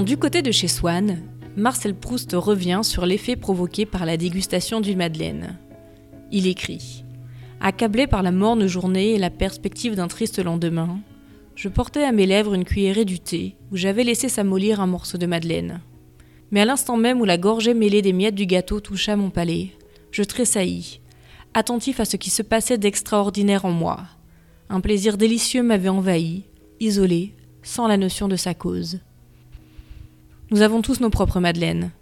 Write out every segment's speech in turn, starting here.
Du côté de chez Swann, Marcel Proust revient sur l'effet provoqué par la dégustation d'une madeleine. Il écrit Accablé par la morne journée et la perspective d'un triste lendemain, je portais à mes lèvres une cuillerée du thé où j'avais laissé s'amollir un morceau de madeleine. Mais à l'instant même où la gorgée mêlée des miettes du gâteau toucha mon palais, je tressaillis, attentif à ce qui se passait d'extraordinaire en moi. Un plaisir délicieux m'avait envahi, isolé, sans la notion de sa cause. Nous avons tous nos propres madeleines.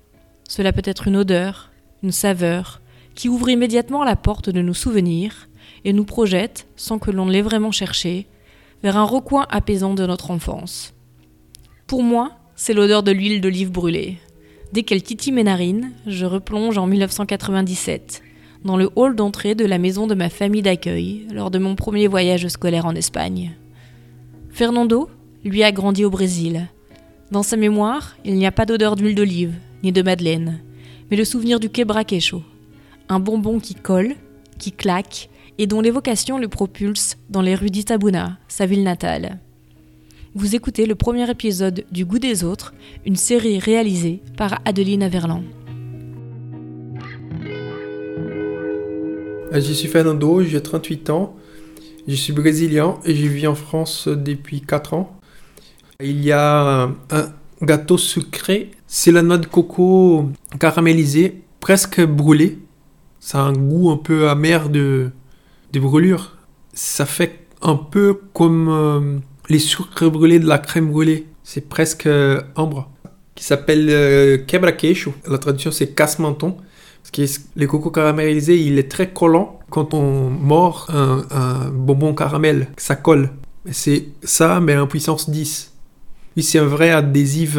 Cela peut être une odeur, une saveur, qui ouvre immédiatement la porte de nos souvenirs et nous projette, sans que l'on l'ait vraiment cherché, vers un recoin apaisant de notre enfance. Pour moi, c'est l'odeur de l'huile d'olive brûlée. Dès qu'elle titille mes narines, je replonge en 1997, dans le hall d'entrée de la maison de ma famille d'accueil lors de mon premier voyage scolaire en Espagne. Fernando, lui, a grandi au Brésil. Dans sa mémoire, il n'y a pas d'odeur d'huile d'olive, ni de madeleine, mais le souvenir du quebraquecho, un bonbon qui colle, qui claque, et dont l'évocation le propulse dans les rues d'Itabuna, sa ville natale. Vous écoutez le premier épisode du Goût des autres, une série réalisée par Adeline Averland. Euh, je suis Fernando, j'ai 38 ans, je suis brésilien et je vis en France depuis 4 ans. Il y a un gâteau sucré, c'est la noix de coco caramélisée, presque brûlée. Ça a un goût un peu amer de, de brûlure. Ça fait un peu comme euh, les sucres brûlés de la crème brûlée. C'est presque euh, ambre. Qui s'appelle euh, quebra. La traduction c'est casse-menton. Parce que le coco caramélisé, il est très collant. Quand on mord un, bonbon caramel, ça colle. C'est ça, mais en puissance 10. Oui, c'est un vrai adhésif.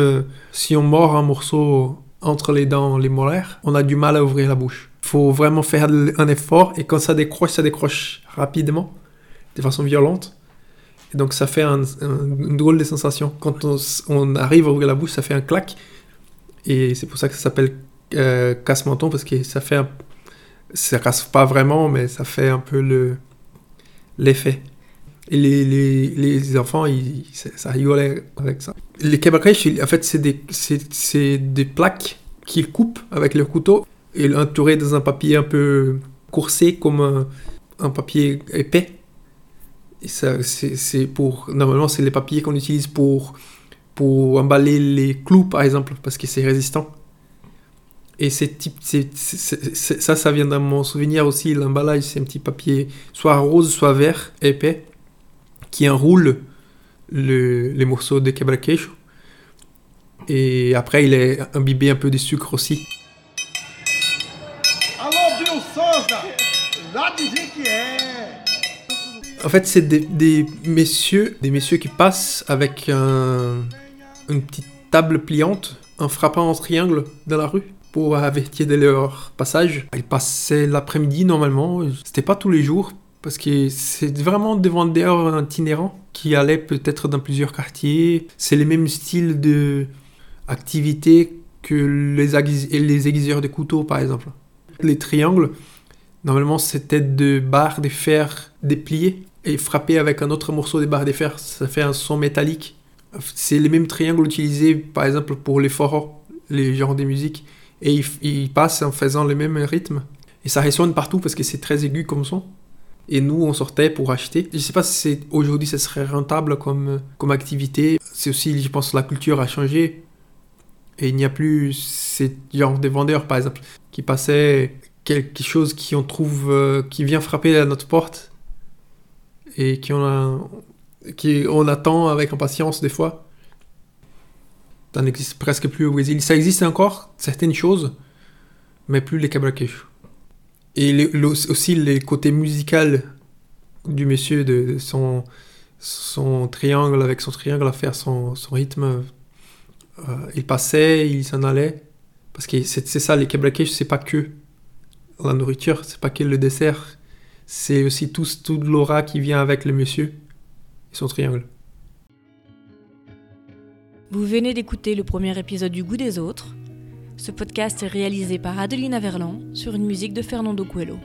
Si on mord un morceau entre les dents, les molaires, on a du mal à ouvrir la bouche. Il faut vraiment faire un effort et quand ça décroche, ça décroche rapidement, de façon violente. Et donc ça fait un, une drôle de sensation. Quand on, arrive à ouvrir la bouche, ça fait un clac. Et c'est pour ça que ça s'appelle euh, casse-menton parce que ça fait ça casse pas vraiment, mais ça fait un peu le l'effet. Les, les, enfants, ils, ça rigolait avec ça. Les kebakrech, en fait, c'est des, des plaques qu'ils coupent avec leur couteau et entourées dans un papier un peu coursé comme un, un papier épais. Ça, c'est, pour, normalement, c'est les papiers qu'on utilise pour, pour emballer les clous, par exemple, parce que c'est résistant. Et c'est type, ça, ça vient dans mon souvenir aussi. L'emballage, c'est un petit papier, soit rose, soit vert, épais, qui enroule le, les morceaux de quebraquejo. Et après, il est imbibé un peu de sucre aussi. En fait, c'est des, des, messieurs, des messieurs qui passent avec un, une petite table pliante, en frappant en triangle dans la rue pour avertir de leur passage. Ils passaient l'après-midi normalement. C'était pas tous les jours parce que c'est vraiment des vendeurs itinérants qui allaient peut-être dans plusieurs quartiers. C'est les mêmes styles de activités que les, aiguiseurs de couteaux par exemple. Les triangles, normalement c'était de barres de fer dépliées et frappées avec un autre morceau de barres de fer. Ça fait un son métallique. C'est les mêmes triangles utilisés par exemple pour les forró, les genres de musique et il, passe en faisant le même rythme. Et ça résonne partout parce que c'est très aigu comme son. Et nous, on sortait pour acheter. Je sais pas si aujourd'hui ça serait rentable comme, activité. C'est aussi, je pense, la culture a changé. Et il n'y a plus ces genre de vendeurs, par exemple, qui passaient quelque chose qui on trouve, euh, qui vient frapper à notre porte et qui on, qui on attend avec impatience des fois. Ça n'existe presque plus au Brésil. Ça existe encore, certaines choses, mais plus les quebraquejo. Et aussi le côté musical du monsieur, de, son, son triangle, avec son triangle à faire son, son rythme. Euh, il passait, il s'en allait. Parce que c'est ça, les quebraquejo, c'est pas que la nourriture, c'est pas que le dessert. C'est aussi tout, tout l'aura qui vient avec le monsieur et son triangle. Vous venez d'écouter le premier épisode du Goût des autres. Ce podcast est réalisé par Adeline Averland sur une musique de Fernando Coelho.